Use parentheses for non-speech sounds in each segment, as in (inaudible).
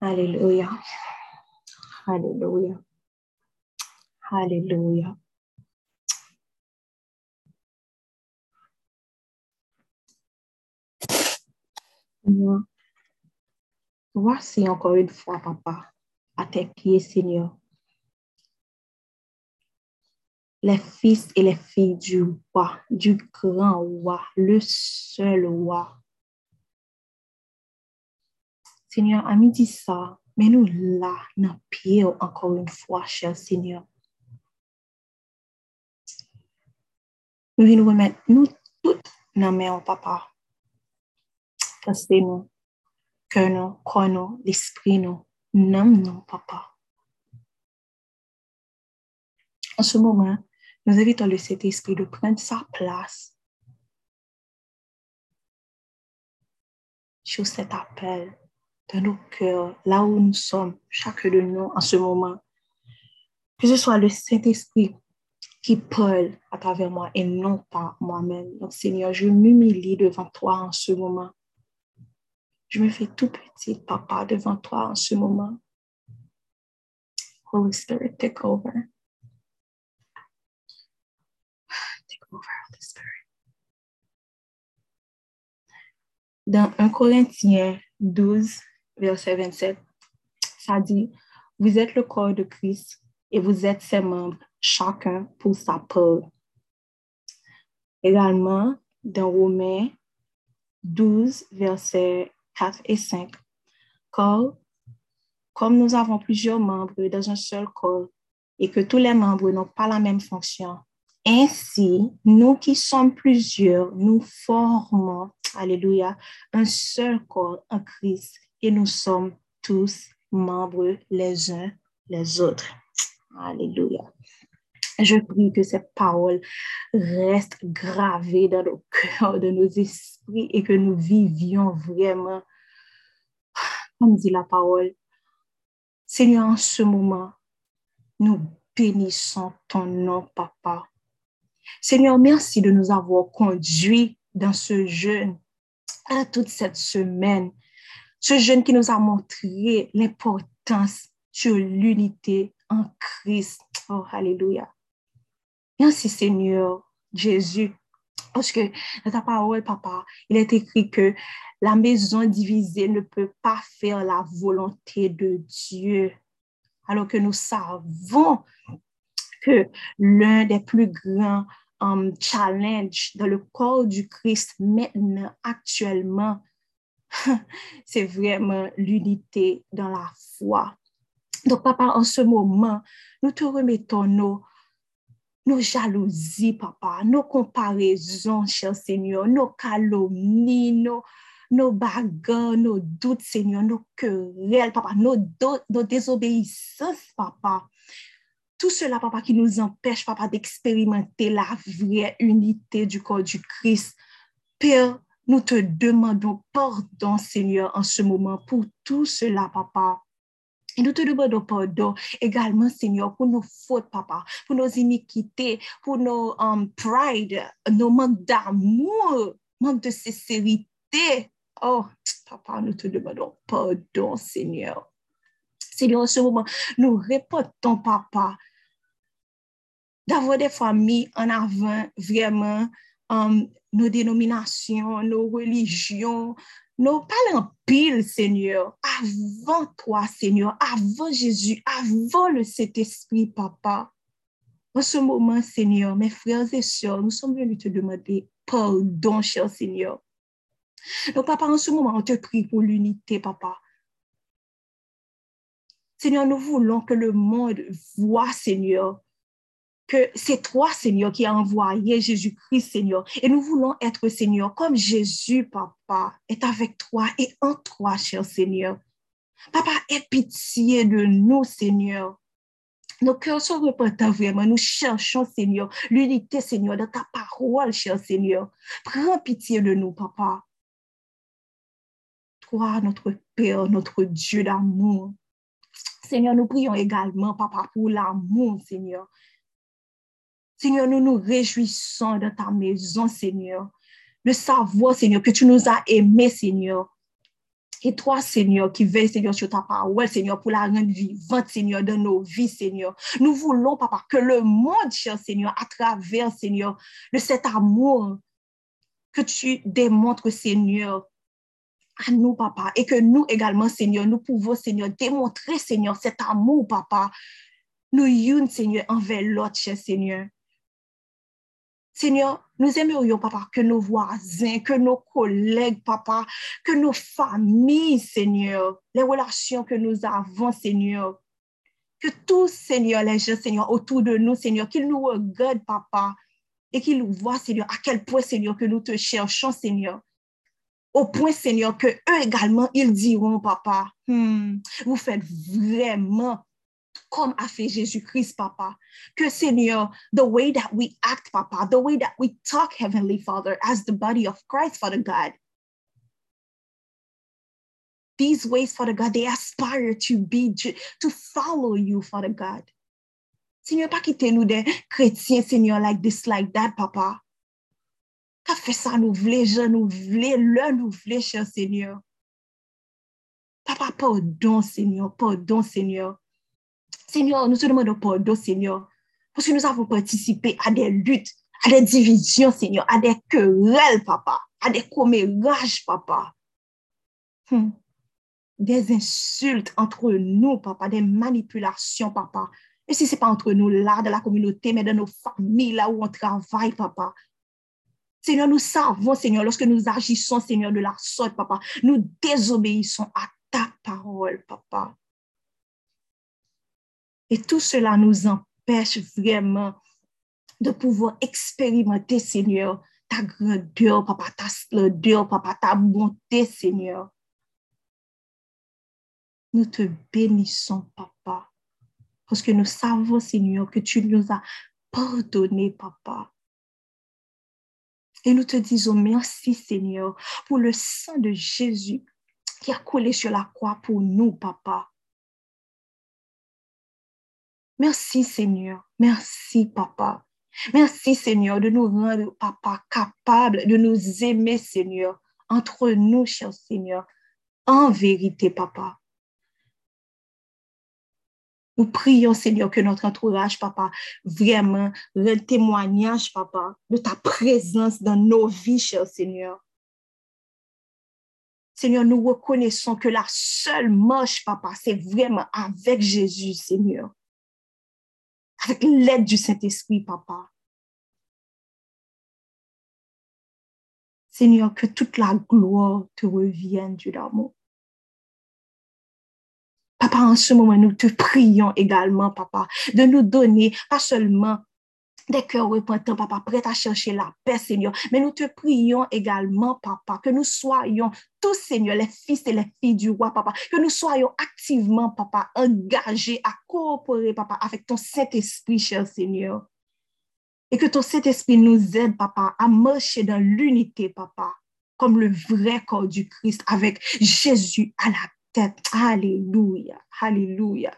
Alléluia. Alléluia. Alléluia. Voici encore une fois, papa, à tes pieds, Seigneur. Les fils et les filles du roi, du grand roi, le seul roi. Seigneur, à midi ça, mais nous là, dans pied encore une fois, cher Seigneur. Nous venons remettre nous toutes dans main, papa. Parce que nous, cœur nous, corps nous, l'esprit nous, non, non, papa. En ce moment, nous invitons le Saint-Esprit de prendre sa place sur cet appel de nos cœurs, là où nous sommes, chacun de nous en ce moment. Que ce soit le Saint-Esprit qui parle à travers moi et non pas moi-même. Donc, Seigneur, je m'humilie devant toi en ce moment. Je me fais tout petit, papa, devant toi en ce moment. Holy Spirit, take over. Take over, Holy Spirit. Dans 1 Corinthiens 12, verset 27, ça dit, vous êtes le corps de Christ et vous êtes ses membres, chacun pour sa part. Également, dans Romains 12, verset 4 et 5, car comme nous avons plusieurs membres dans un seul corps et que tous les membres n'ont pas la même fonction, ainsi, nous qui sommes plusieurs, nous formons, alléluia, un seul corps en Christ et nous sommes tous membres les uns les autres. Alléluia. Je prie que cette parole reste gravée dans nos cœurs, dans nos esprits et que nous vivions vraiment, comme dit la parole. Seigneur, en ce moment, nous bénissons ton nom, Papa. Seigneur, merci de nous avoir conduits dans ce jeûne toute cette semaine. Ce jeûne qui nous a montré l'importance sur l'unité en Christ. Oh, Alléluia. Merci Seigneur Jésus. Parce que dans ta parole, papa, il est écrit que la maison divisée ne peut pas faire la volonté de Dieu. Alors que nous savons que l'un des plus grands um, challenges dans le corps du Christ maintenant, actuellement, (laughs) c'est vraiment l'unité dans la foi. Donc, papa, en ce moment, nous te remettons nos, nos jalousies, papa, nos comparaisons, cher Seigneur, nos calomnies, nos, nos bagarres, nos doutes, Seigneur, nos querelles, papa, nos, nos désobéissances, papa. Tout cela, papa, qui nous empêche, papa, d'expérimenter la vraie unité du corps du Christ. Père, nous te demandons pardon, Seigneur, en ce moment pour tout cela, papa. Et nous te demandons pardon également, Seigneur, pour nos fautes, papa, pour nos iniquités, pour nos um, pride, nos manques d'amour, manque de sincérité. Oh, papa, nous te demandons pardon, Seigneur. Seigneur, en ce moment, nous répétons, papa, d'avoir des familles en avant vraiment um, nos dénominations, nos religions, nos en pile, Seigneur, avant toi, Seigneur, avant Jésus, avant le Saint-Esprit, Papa. En ce moment, Seigneur, mes frères et sœurs, nous sommes venus te demander pardon, cher Seigneur. Donc, Papa, en ce moment, on te prie pour l'unité, Papa. Seigneur, nous voulons que le monde voit, Seigneur, que c'est toi, Seigneur, qui a envoyé Jésus-Christ, Seigneur. Et nous voulons être, Seigneur, comme Jésus, Papa, est avec toi et en toi, cher Seigneur. Papa, aie pitié de nous, Seigneur. Nos cœurs sont repentants vraiment. Nous cherchons, Seigneur, l'unité, Seigneur, dans ta parole, cher Seigneur. Prends pitié de nous, Papa. Toi, notre Père, notre Dieu d'amour. Seigneur, nous prions également, Papa, pour l'amour, Seigneur. Seigneur, nous nous réjouissons de ta maison, Seigneur. Le savoir, Seigneur, que tu nous as aimés, Seigneur. Et toi, Seigneur, qui veille, Seigneur, sur ta parole, Seigneur, pour la rendre vivante, Seigneur, dans nos vies, Seigneur. Nous voulons, Papa, que le monde, cher Seigneur, à travers, Seigneur, de cet amour que tu démontres, Seigneur, à nous, Papa, et que nous également, Seigneur, nous pouvons, Seigneur, démontrer, Seigneur, cet amour, Papa, nous une, Seigneur, envers l'autre, cher Seigneur. Seigneur, nous aimerions, papa, que nos voisins, que nos collègues, papa, que nos familles, Seigneur, les relations que nous avons, Seigneur, que tous, Seigneur, les gens, Seigneur, autour de nous, Seigneur, qu'ils nous regardent, papa, et qu'ils voient, Seigneur, à quel point, Seigneur, que nous te cherchons, Seigneur. Au point, Seigneur, que eux également, ils diront, papa, hmm, vous faites vraiment comme a fait Jésus-Christ, Papa. Que Seigneur, the way that we act, Papa, the way that we talk, Heavenly Father, as the body of Christ, Father God. These ways, Father God, they aspire to be, to follow you, Father God. Seigneur, pas quitter nous des chrétiens, Seigneur, like this, like that, Papa. Qu'a fait ça, nous voulons, je nous voulons, le nous voulons, cher Seigneur. Papa, pardon, Seigneur, pardon, Seigneur. Seigneur, nous te demandons pardon, Seigneur, parce que nous avons participé à des luttes, à des divisions, Seigneur, à des querelles, papa, à des commérages, papa. Hmm. Des insultes entre nous, papa, des manipulations, papa. Et si ce n'est pas entre nous, là, dans la communauté, mais dans nos familles, là où on travaille, papa. Seigneur, nous savons, Seigneur, lorsque nous agissons, Seigneur, de la sorte, papa, nous désobéissons à ta parole, papa. Et tout cela nous empêche vraiment de pouvoir expérimenter, Seigneur, ta grandeur, papa, ta splendeur, papa, ta bonté, Seigneur. Nous te bénissons, papa, parce que nous savons, Seigneur, que tu nous as pardonné, papa. Et nous te disons merci, Seigneur, pour le sang de Jésus qui a coulé sur la croix pour nous, papa. Merci Seigneur. Merci Papa. Merci Seigneur de nous rendre, Papa, capables de nous aimer Seigneur, entre nous, cher Seigneur, en vérité, Papa. Nous prions, Seigneur, que notre entourage, Papa, vraiment le témoignage, Papa, de ta présence dans nos vies, cher Seigneur. Seigneur, nous reconnaissons que la seule marche, Papa, c'est vraiment avec Jésus, Seigneur avec l'aide du Saint-Esprit, papa. Seigneur, que toute la gloire te revienne, Dieu d'amour. Papa, en ce moment, nous te prions également, papa, de nous donner pas seulement des cœurs repentants, papa, prêts à chercher la paix, Seigneur. Mais nous te prions également, papa, que nous soyons tous, Seigneur, les fils et les filles du roi, papa, que nous soyons activement, papa, engagés à coopérer, papa, avec ton Saint-Esprit, cher Seigneur. Et que ton Saint-Esprit nous aide, papa, à marcher dans l'unité, papa, comme le vrai corps du Christ, avec Jésus à la tête. Alléluia, alléluia.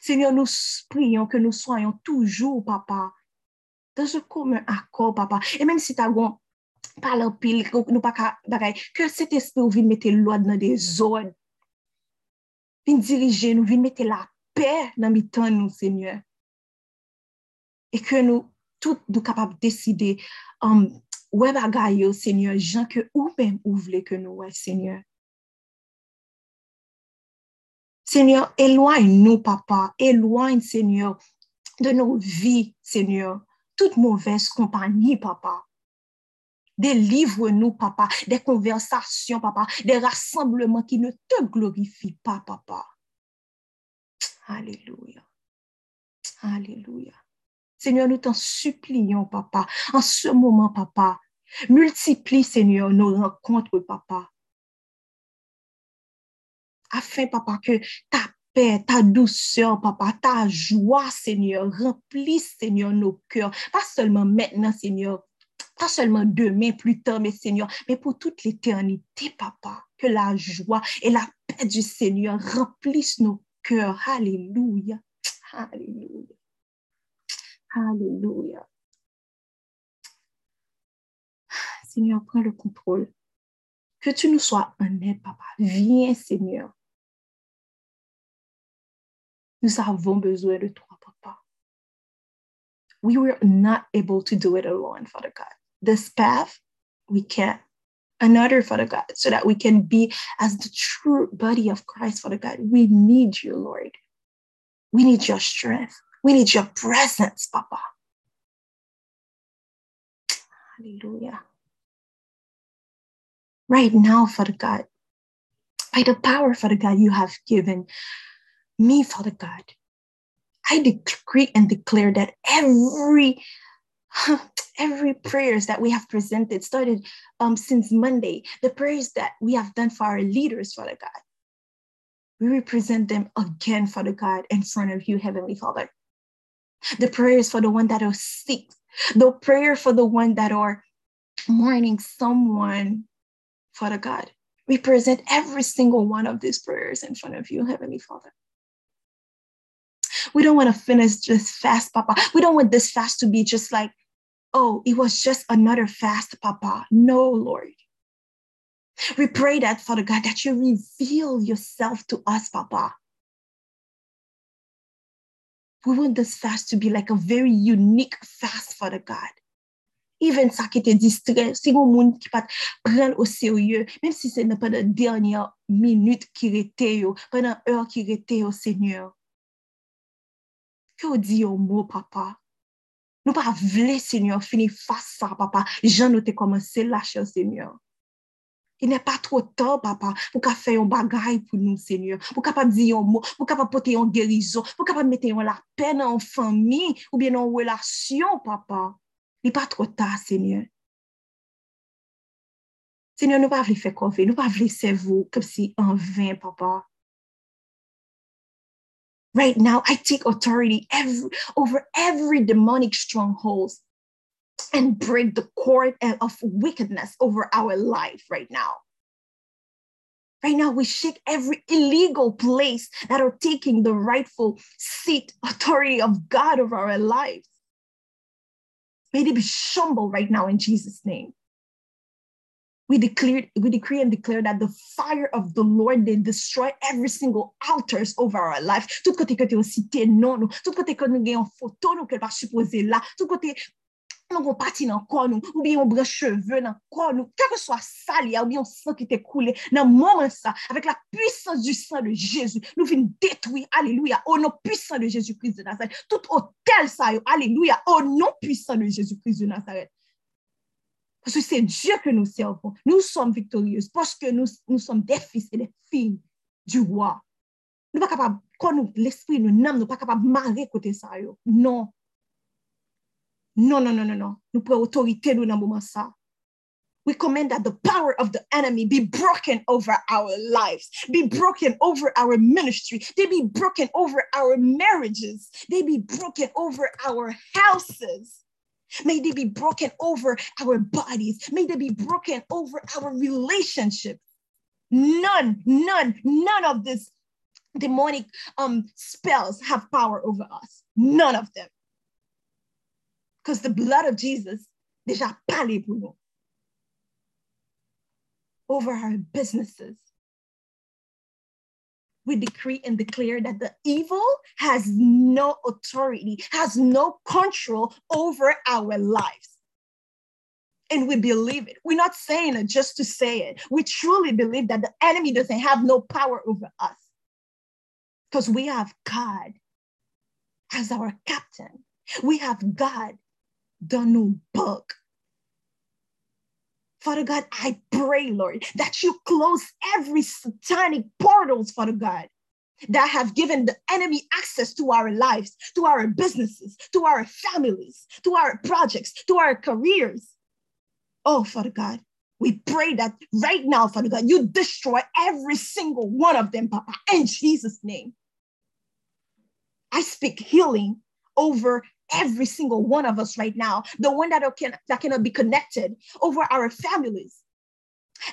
Seigneur, nous prions que nous soyons toujours, papa, dans ce commun accord, papa. Et même si tu as parle pile, nous pas que cet esprit vienne mettre l'ordre dans des ordres. Vienne diriger nous, vienne mettre la paix dans mes temps, nous, Seigneur. Et que nous, tous, nous capables de décider, um, ouais, bagaille, Seigneur, gens que ou même ou voulez que nous, ouais, Seigneur. Seigneur, éloigne-nous, papa, éloigne, Seigneur, de nos vies, Seigneur toute mauvaise compagnie, papa. Délivre-nous, papa, des conversations, papa, des rassemblements qui ne te glorifient pas, papa. Alléluia. Alléluia. Seigneur, nous t'en supplions, papa, en ce moment, papa. Multiplie, Seigneur, nos rencontres, papa. Afin, papa, que ta paix, ta douceur, papa, ta joie, Seigneur. Remplis, Seigneur, nos cœurs. Pas seulement maintenant, Seigneur. Pas seulement demain, plus tard, mais Seigneur, mais pour toute l'éternité, papa. Que la joie et la paix du Seigneur remplissent nos cœurs. Alléluia. Alléluia. Que tu nous sois aide, papa. Viens, Seigneur. Nous avons besoin de toi, papa. We were not able to do it alone, Father God. This path, we can't. Another, Father God, so that we can be as the true body of Christ, Father God. We need you, Lord. We need your strength. We need your presence, Papa. Hallelujah. Right now, Father God, by the power, Father God, you have given me, Father God, I decree and declare that every (sighs) every prayers that we have presented started um, since Monday, the prayers that we have done for our leaders, Father God, we represent them again, Father God, in front of you, Heavenly Father. The prayers for the one that are sick, the prayer for the one that are mourning someone, Father God. We present every single one of these prayers in front of you, Heavenly Father. We don't want to finish this fast, Papa. We don't want this fast to be just like, oh, it was just another fast, Papa. No, Lord. We pray that, Father God, that you reveal yourself to us, Papa. We want this fast to be like a very unique fast, Father God. Even ça qui te distrait, si on monde qui pas prendre au sérieux, même si c'est pas la dernière minute qui était, pendant heure qui était au Seigneur. Que on dit au mot, papa? Nous pas vle, Seigneur, finir face ça, papa. Jean nous t'ai commencé lâcher au Seigneur. Il n'est pas trop tard, papa, pour qu'on fasse un bagage pour nous, Seigneur. Pour qu'on dire un mot, pour qu'on porter une guérison, pour qu'on mettre la peine en famille ou bien en relation, papa. Il n'est pas trop tard, Seigneur. Seigneur, nous ne pas faire confiance, nous ne pas vous comme si en vain, papa. Right now, I take authority every, over every demonic strongholds and break the cord of wickedness over our life right now. Right now, we shake every illegal place that are taking the rightful seat, authority of God over our lives. May they be shambled right now in Jesus' name. We declare, we decree and declare that the fire of the Lord they destroy every single altars over our life. Tout côté que tu as cité non, nous, tout côté que nous avons photo nous que pas supposé là, tout côté nous avons parti dans corps nous, ou bien on branche cheveux dans corps nous, quel que soit sali, ou bien on sang qui t'est coulé, dans moment ça, avec la puissance du sang de Jésus, nous venons détruire, alléluia, au nom puissant de Jésus-Christ de Nazareth, tout hôtel ça, alléluia, au nom puissant de Jésus-Christ de Nazareth. Parce que c'est Dieu que nous servons. Nous sommes victorieux parce que nous, nous sommes des fils et des filles du roi. Nous ne sommes pas capables, quand nous, l'esprit nous nomme, nous ne pas capables de marrer côté ça. Non. Non, non, non, non, non. Nous prenons autorité nous dans moment ça. We command that the power of the enemy be broken over our lives, be broken over our ministry, they be broken over our marriages, they be broken over our houses. May they be broken over our bodies. May they be broken over our relationships. None, none, none of these demonic um, spells have power over us. None of them. Because the blood of Jesus déjà parlé pour. Over our businesses, we decree and declare that the evil has no authority, has no control over our lives. And we believe it. We're not saying it just to say it. We truly believe that the enemy doesn't have no power over us because we have God as our captain. We have God, the new book. Father God, I pray, Lord, that you close every satanic portals, Father God, that have given the enemy access to our lives, to our businesses, to our families, to our projects, to our careers. Oh, Father God, we pray that right now, Father God, you destroy every single one of them, Papa, in Jesus' name. I speak healing over every single one of us right now, the one that, can, that cannot be connected over our families.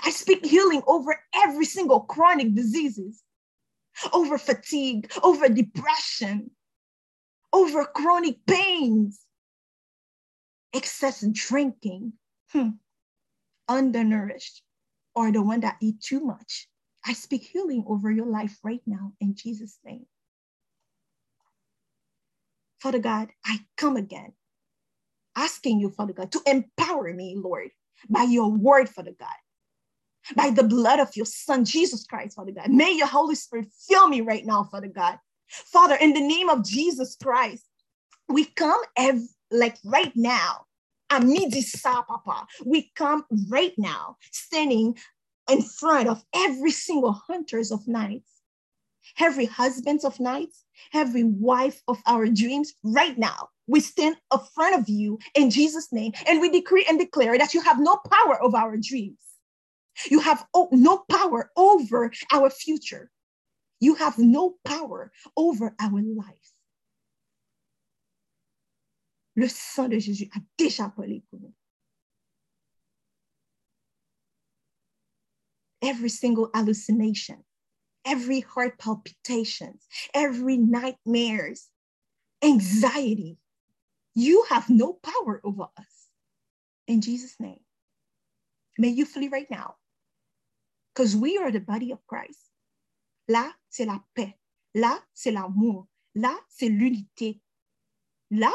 I speak healing over every single chronic diseases, over fatigue, over depression, over chronic pains, excess drinking, hmm, undernourished, or the one that eat too much. I speak healing over your life right now in Jesus' name. Father God, I come again, asking you, Father God, to empower me, Lord, by your word, Father God, by the blood of your Son, Jesus Christ, Father God. May your Holy Spirit fill me right now, Father God. Father, in the name of Jesus Christ, we come ev- like right now. Amidi sa, Papa. We come right now, standing in front of every single hunters of nights, every husbands of nights, every wife of our dreams. Right now, we stand in front of you in Jesus' name, and we decree and declare that you have no power over our dreams. You have no power over our future. You have no power over our life. Le sang de Jésus a déjà parlé pour nous. Every single hallucination, every heart palpitations, every nightmares, anxiety, you have no power over us. In Jesus' name, may you flee right now. Because we are the body of Christ. Là, c'est la paix. Là, c'est l'amour. Là, c'est l'unité. Là,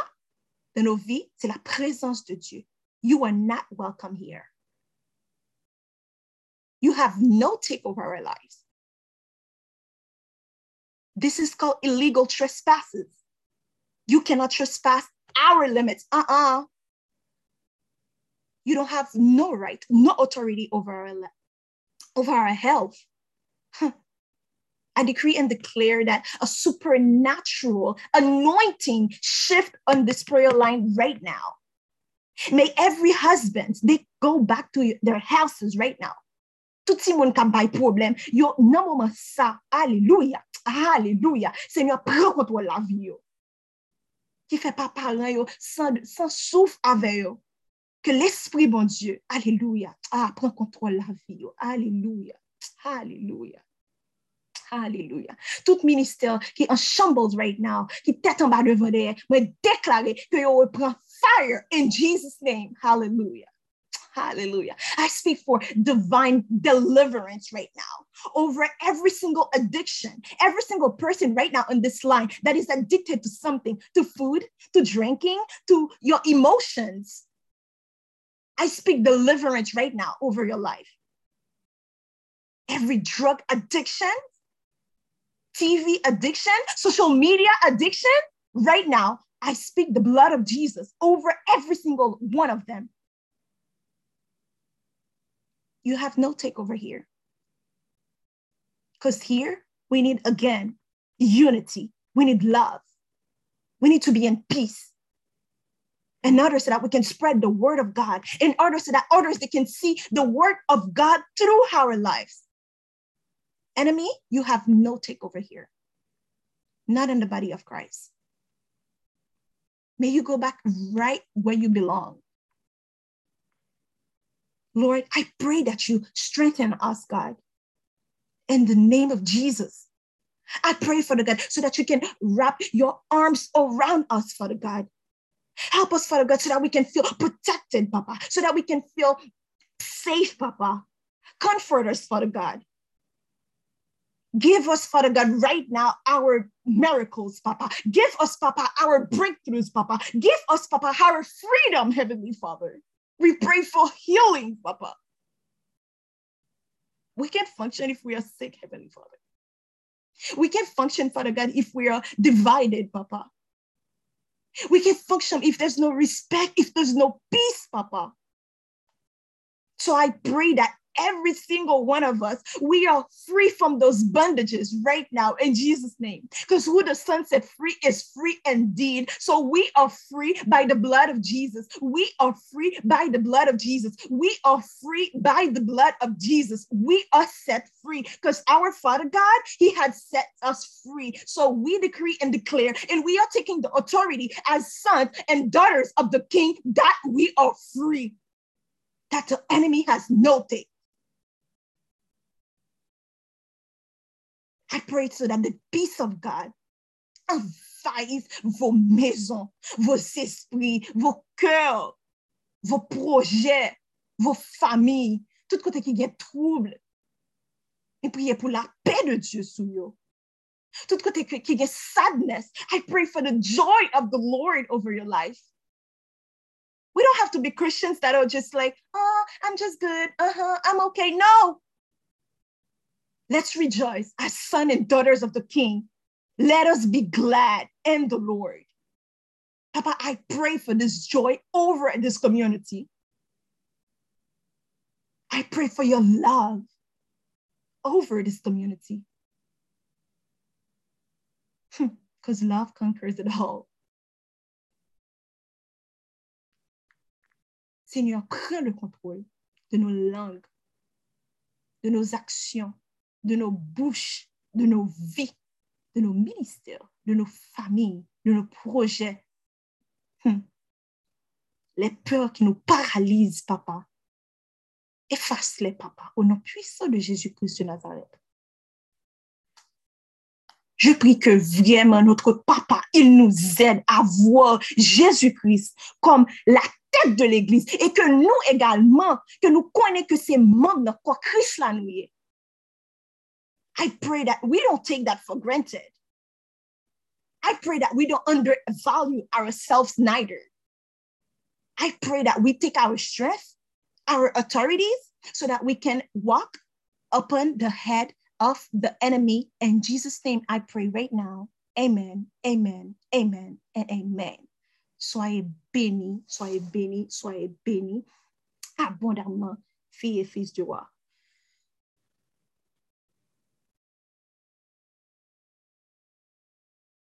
dans nos vies, c'est la présence de Dieu. You are not welcome here. You have no take over our lives. This is called illegal trespasses. You cannot trespass our limits. Uh-uh. You don't have no right, no authority over our, over our health. I decree and declare that a supernatural anointing shift on this prayer line right now. May every husband, they go back to their houses right now. Tout le monde qui a problème, yo nan moment ça, alléluia, alléluia, Seigneur, prends contrôle la vie. Qui fait pas parler yo sans, sans souffle avec yo. Que l'Esprit, bon Dieu, alléluia, ah, prends contrôle la vie alléluia, alléluia. Hallelujah. Tout ministère qui est en shambles right now, qui tête en bas devant derrière, moi déclarer que yo reprend fire in Jesus' name. Hallelujah. Hallelujah. I speak for divine deliverance right now over every single addiction, every single person right now in this line that is addicted to something, to food, to drinking, to your emotions. I speak deliverance right now over your life. Every drug addiction, TV addiction, social media addiction, right now, I speak the blood of Jesus over every single one of them. You have no takeover here. Because here, we need again unity, we need love, we need to be in peace. In order so that we can spread the word of God, in order so that others they can see the word of God through our lives. Enemy, you have no takeover here, not in the body of Christ. May you go back right where you belong. Lord, I pray that you strengthen us, God, in the name of Jesus. I pray, Father God, so that you can wrap your arms around us, Father God. Help us, Father God, so that we can feel protected, Papa, so that we can feel safe, Papa. Comfort us, Father God. Give us, Father God, right now our miracles, Papa. Give us, Papa, our breakthroughs, Papa. Give us, Papa, our freedom, Heavenly Father. We pray for healing, Papa. We can't function if we are sick, Heavenly Father. We can't function, Father God, if we are divided, Papa. We can't function if there's no respect, if there's no peace, Papa. So I pray that every single one of us, we are free from those bondages right now in Jesus' name. Because who the Son set free is free indeed. So we are free by the blood of Jesus. We are free by the blood of Jesus. We are free by the blood of Jesus. We are set free because our Father God, He had set us free. So we decree and declare, and we are taking the authority as sons and daughters of the King that we are free. That the enemy has no take. I pray so that the peace of God envahisse vos maisons, vos esprits, vos cœurs, vos projets, vos familles, tout côté qui y a trouble. Et prier pour la paix de Dieu sous vous. Tout côté qui y a sadness. I pray for the joy of the Lord over your life. We don't have to be Christians that are just like, oh, I'm just good. Uh-huh, I'm okay. No. Let's rejoice as sons and daughters of the King. Let us be glad in the Lord. Papa, I pray for this joy over this community. I pray for your love over this community. Hmm, because love conquers it all. Seigneur, prends le contrôle de nos langues, de nos actions, de nos bouches, de nos vies, de nos ministères, de nos familles, de nos projets. Hmm. Les peurs qui nous paralysent, papa, efface-les, papa, au nom puissant de Jésus-Christ de Nazareth. Je prie que vraiment notre papa, il nous aide à voir Jésus-Christ comme la tête de l'Église et que nous également, que nous connaissons que c'est membres de quoi Christ l'a nous I pray that we don't take that for granted. I pray that we don't undervalue ourselves neither. I pray that we take our strength, our authorities, so that we can walk upon the head of the enemy. In Jesus' name, I pray right now. Amen, amen, amen, and amen. Soyez bénis, soyez bénis, soyez bénis abondamment, filles et fils du roi.